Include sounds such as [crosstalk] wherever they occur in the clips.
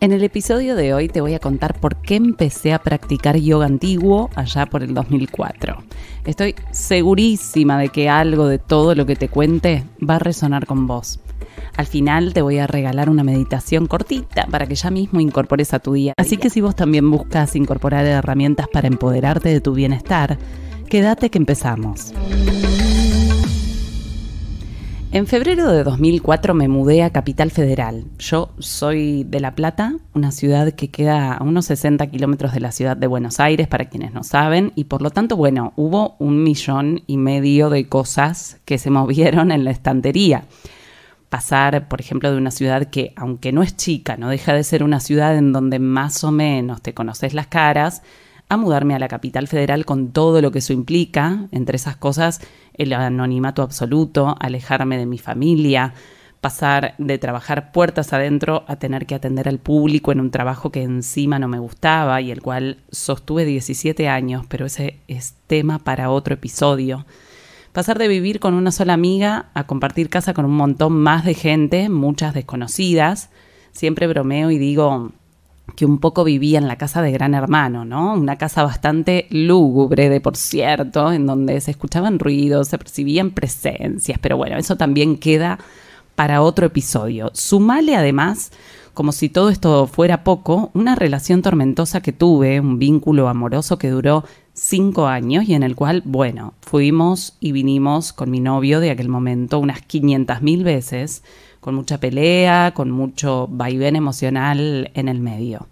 En el episodio de hoy te voy a contar por qué empecé a practicar yoga antiguo allá por el 2004. Estoy segurísima de que algo de todo lo que te cuente va a resonar con vos. Al final te voy a regalar una meditación cortita para que ya mismo incorpores a tu día. Así que si vos también buscas incorporar herramientas para empoderarte de tu bienestar, quédate que empezamos. En febrero de 2004 me mudé a Capital Federal. Yo soy de La Plata, una ciudad que queda a unos 60 kilómetros de la ciudad de Buenos Aires, para quienes no saben, y por lo tanto, bueno, hubo un millón y medio de cosas que se movieron en la estantería. Pasar, por ejemplo, de una ciudad que, aunque no es chica, no deja de ser una ciudad en donde más o menos te conoces las caras, a mudarme a la capital federal con todo lo que eso implica, entre esas cosas el anonimato absoluto, alejarme de mi familia, pasar de trabajar puertas adentro a tener que atender al público en un trabajo que encima no me gustaba y el cual sostuve 17 años, pero ese es tema para otro episodio. Pasar de vivir con una sola amiga a compartir casa con un montón más de gente, muchas desconocidas. Siempre bromeo y digo, que un poco vivía en la casa de Gran Hermano, ¿no? Una casa bastante lúgubre, de por cierto, en donde se escuchaban ruidos, se percibían presencias, pero bueno, eso también queda para otro episodio. Sumale además, como si todo esto fuera poco, una relación tormentosa que tuve, un vínculo amoroso que duró cinco años y en el cual, bueno, fuimos y vinimos con mi novio de aquel momento unas 500 mil veces con mucha pelea, con mucho vaivén emocional en el medio.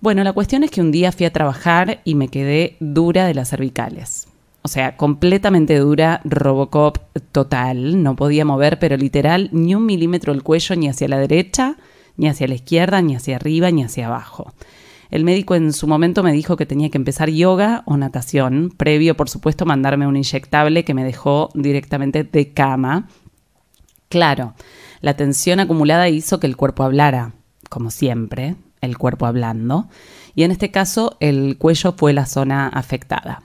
Bueno, la cuestión es que un día fui a trabajar y me quedé dura de las cervicales. O sea, completamente dura, Robocop total. No podía mover, pero literal, ni un milímetro el cuello ni hacia la derecha, ni hacia la izquierda, ni hacia arriba, ni hacia abajo. El médico en su momento me dijo que tenía que empezar yoga o natación, previo, por supuesto, mandarme un inyectable que me dejó directamente de cama Claro, la tensión acumulada hizo que el cuerpo hablara, como siempre, el cuerpo hablando, y en este caso el cuello fue la zona afectada.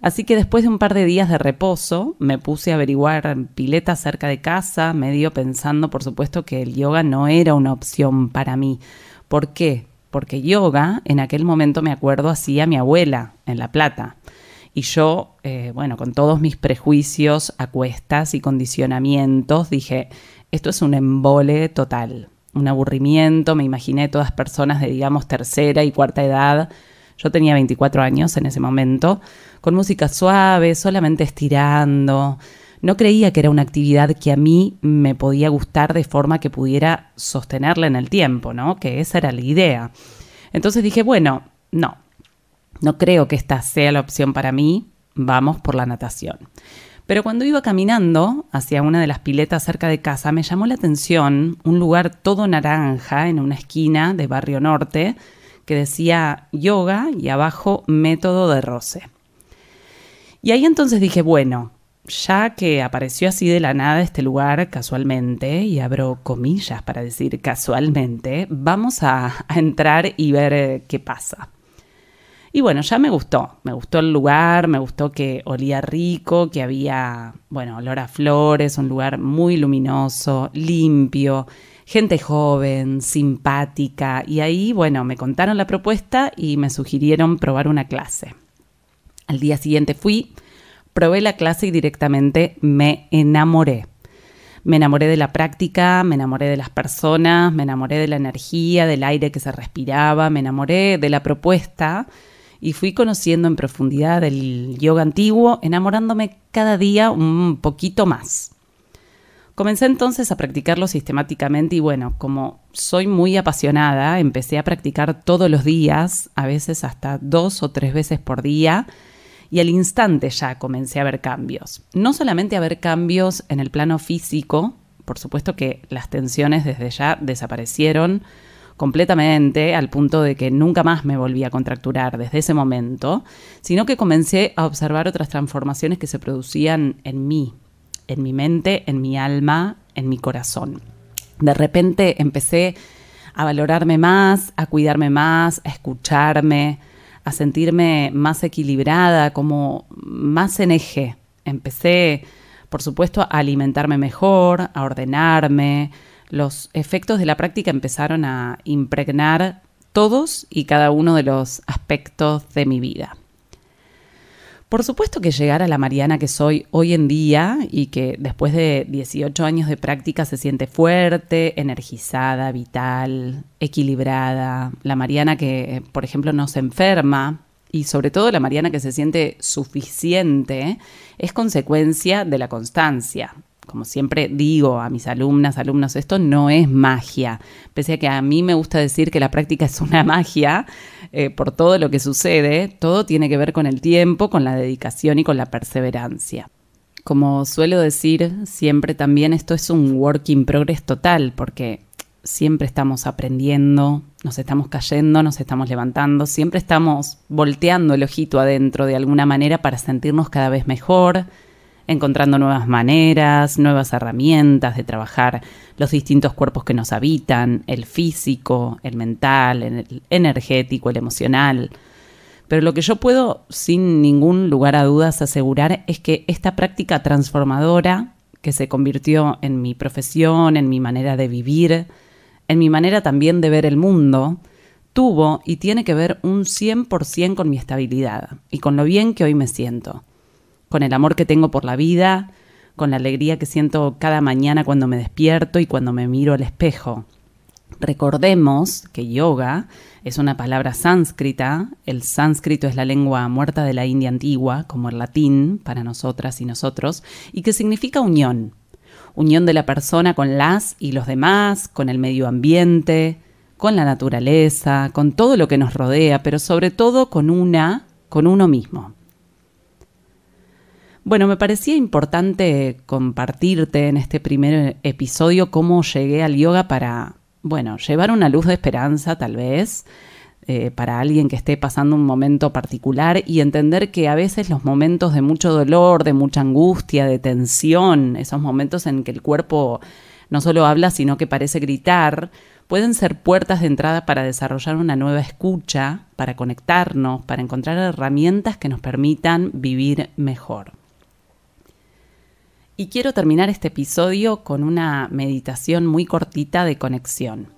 Así que después de un par de días de reposo, me puse a averiguar piletas cerca de casa, medio pensando, por supuesto, que el yoga no era una opción para mí. ¿Por qué? Porque yoga, en aquel momento me acuerdo, hacía mi abuela en La Plata. Y yo, eh, bueno, con todos mis prejuicios a cuestas y condicionamientos, dije, esto es un embole total, un aburrimiento, me imaginé todas personas de, digamos, tercera y cuarta edad. Yo tenía 24 años en ese momento, con música suave, solamente estirando. No creía que era una actividad que a mí me podía gustar de forma que pudiera sostenerla en el tiempo, ¿no? Que esa era la idea. Entonces dije, bueno, no, no creo que esta sea la opción para mí, vamos por la natación. Pero cuando iba caminando hacia una de las piletas cerca de casa, me llamó la atención un lugar todo naranja en una esquina de Barrio Norte que decía yoga y abajo método de roce. Y ahí entonces dije, bueno, ya que apareció así de la nada este lugar casualmente, y abro comillas para decir casualmente, vamos a, a entrar y ver eh, qué pasa. Y bueno, ya me gustó, me gustó el lugar, me gustó que olía rico, que había, bueno, olor a flores, un lugar muy luminoso, limpio, gente joven, simpática. Y ahí, bueno, me contaron la propuesta y me sugirieron probar una clase. Al día siguiente fui, probé la clase y directamente me enamoré. Me enamoré de la práctica, me enamoré de las personas, me enamoré de la energía, del aire que se respiraba, me enamoré de la propuesta y fui conociendo en profundidad el yoga antiguo, enamorándome cada día un poquito más. Comencé entonces a practicarlo sistemáticamente y bueno, como soy muy apasionada, empecé a practicar todos los días, a veces hasta dos o tres veces por día, y al instante ya comencé a ver cambios. No solamente a ver cambios en el plano físico, por supuesto que las tensiones desde ya desaparecieron completamente al punto de que nunca más me volví a contracturar desde ese momento, sino que comencé a observar otras transformaciones que se producían en mí, en mi mente, en mi alma, en mi corazón. De repente empecé a valorarme más, a cuidarme más, a escucharme, a sentirme más equilibrada, como más en eje. Empecé, por supuesto, a alimentarme mejor, a ordenarme. Los efectos de la práctica empezaron a impregnar todos y cada uno de los aspectos de mi vida. Por supuesto que llegar a la Mariana que soy hoy en día y que después de 18 años de práctica se siente fuerte, energizada, vital, equilibrada, la Mariana que, por ejemplo, no se enferma y sobre todo la Mariana que se siente suficiente, es consecuencia de la constancia, como siempre digo a mis alumnas, alumnos, esto no es magia. Pese a que a mí me gusta decir que la práctica es una [laughs] magia, eh, por todo lo que sucede, todo tiene que ver con el tiempo, con la dedicación y con la perseverancia. Como suelo decir siempre también, esto es un work in progress total, porque siempre estamos aprendiendo, nos estamos cayendo, nos estamos levantando, siempre estamos volteando el ojito adentro de alguna manera para sentirnos cada vez mejor, encontrando nuevas maneras, nuevas herramientas de trabajar los distintos cuerpos que nos habitan, el físico, el mental, el energético, el emocional. Pero lo que yo puedo, sin ningún lugar a dudas, asegurar es que esta práctica transformadora, que se convirtió en mi profesión, en mi manera de vivir, en mi manera también de ver el mundo, tuvo y tiene que ver un 100% con mi estabilidad y con lo bien que hoy me siento con el amor que tengo por la vida, con la alegría que siento cada mañana cuando me despierto y cuando me miro al espejo. Recordemos que yoga es una palabra sánscrita, el sánscrito es la lengua muerta de la India antigua, como el latín para nosotras y nosotros, y que significa unión, unión de la persona con las y los demás, con el medio ambiente, con la naturaleza, con todo lo que nos rodea, pero sobre todo con una, con uno mismo. Bueno, me parecía importante compartirte en este primer episodio cómo llegué al yoga para, bueno, llevar una luz de esperanza tal vez. Eh, para alguien que esté pasando un momento particular y entender que a veces los momentos de mucho dolor, de mucha angustia, de tensión, esos momentos en que el cuerpo no solo habla, sino que parece gritar, pueden ser puertas de entrada para desarrollar una nueva escucha, para conectarnos, para encontrar herramientas que nos permitan vivir mejor. Y quiero terminar este episodio con una meditación muy cortita de conexión.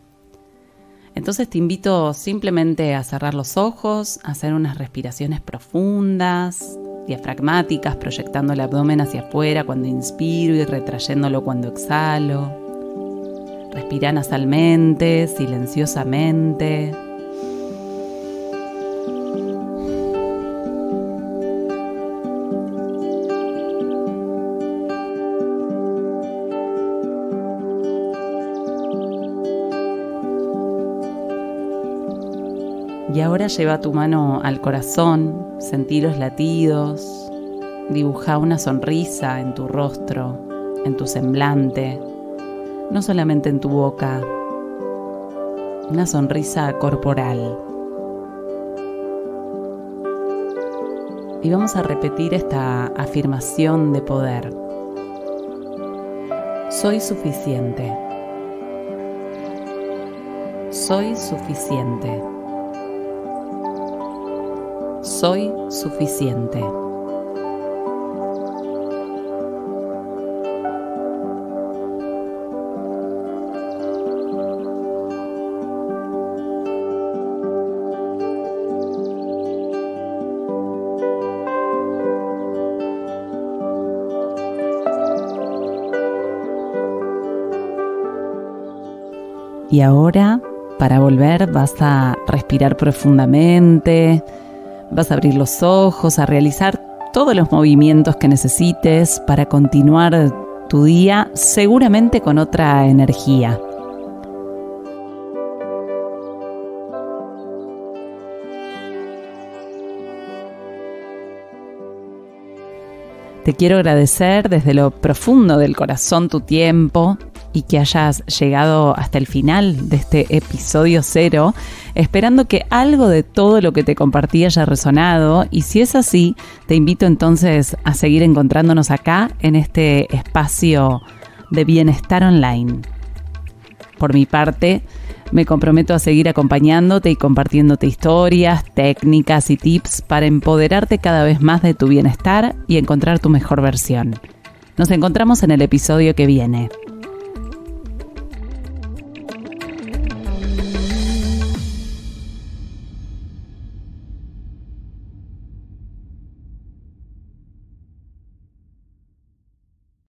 Entonces te invito simplemente a cerrar los ojos, a hacer unas respiraciones profundas, diafragmáticas, proyectando el abdomen hacia afuera cuando inspiro y retrayéndolo cuando exhalo. Respira nasalmente, silenciosamente. Y ahora lleva tu mano al corazón, sentí los latidos, dibuja una sonrisa en tu rostro, en tu semblante, no solamente en tu boca, una sonrisa corporal. Y vamos a repetir esta afirmación de poder. Soy suficiente. Soy suficiente soy suficiente. Y ahora, para volver, vas a respirar profundamente Vas a abrir los ojos, a realizar todos los movimientos que necesites para continuar tu día seguramente con otra energía. Te quiero agradecer desde lo profundo del corazón tu tiempo y que hayas llegado hasta el final de este episodio cero, esperando que algo de todo lo que te compartí haya resonado y si es así, te invito entonces a seguir encontrándonos acá en este espacio de bienestar online. Por mi parte, me comprometo a seguir acompañándote y compartiéndote historias, técnicas y tips para empoderarte cada vez más de tu bienestar y encontrar tu mejor versión. Nos encontramos en el episodio que viene.